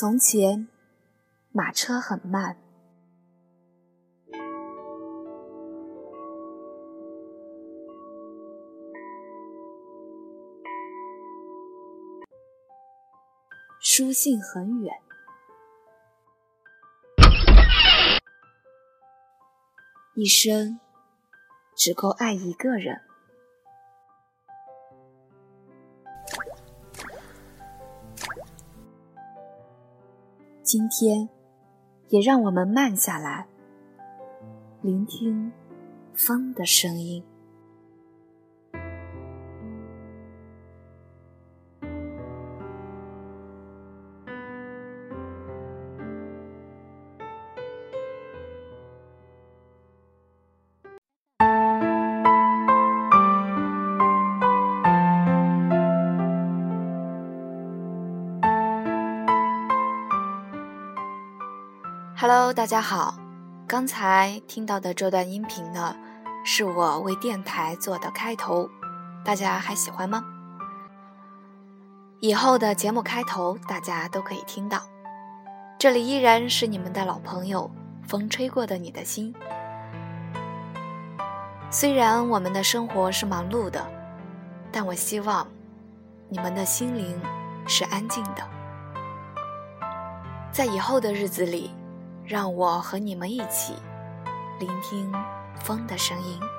从前，马车很慢，书信很远，一生只够爱一个人。今天，也让我们慢下来，聆听风的声音。Hello，大家好。刚才听到的这段音频呢，是我为电台做的开头，大家还喜欢吗？以后的节目开头大家都可以听到。这里依然是你们的老朋友，风吹过的你的心。虽然我们的生活是忙碌的，但我希望你们的心灵是安静的。在以后的日子里。让我和你们一起聆听风的声音。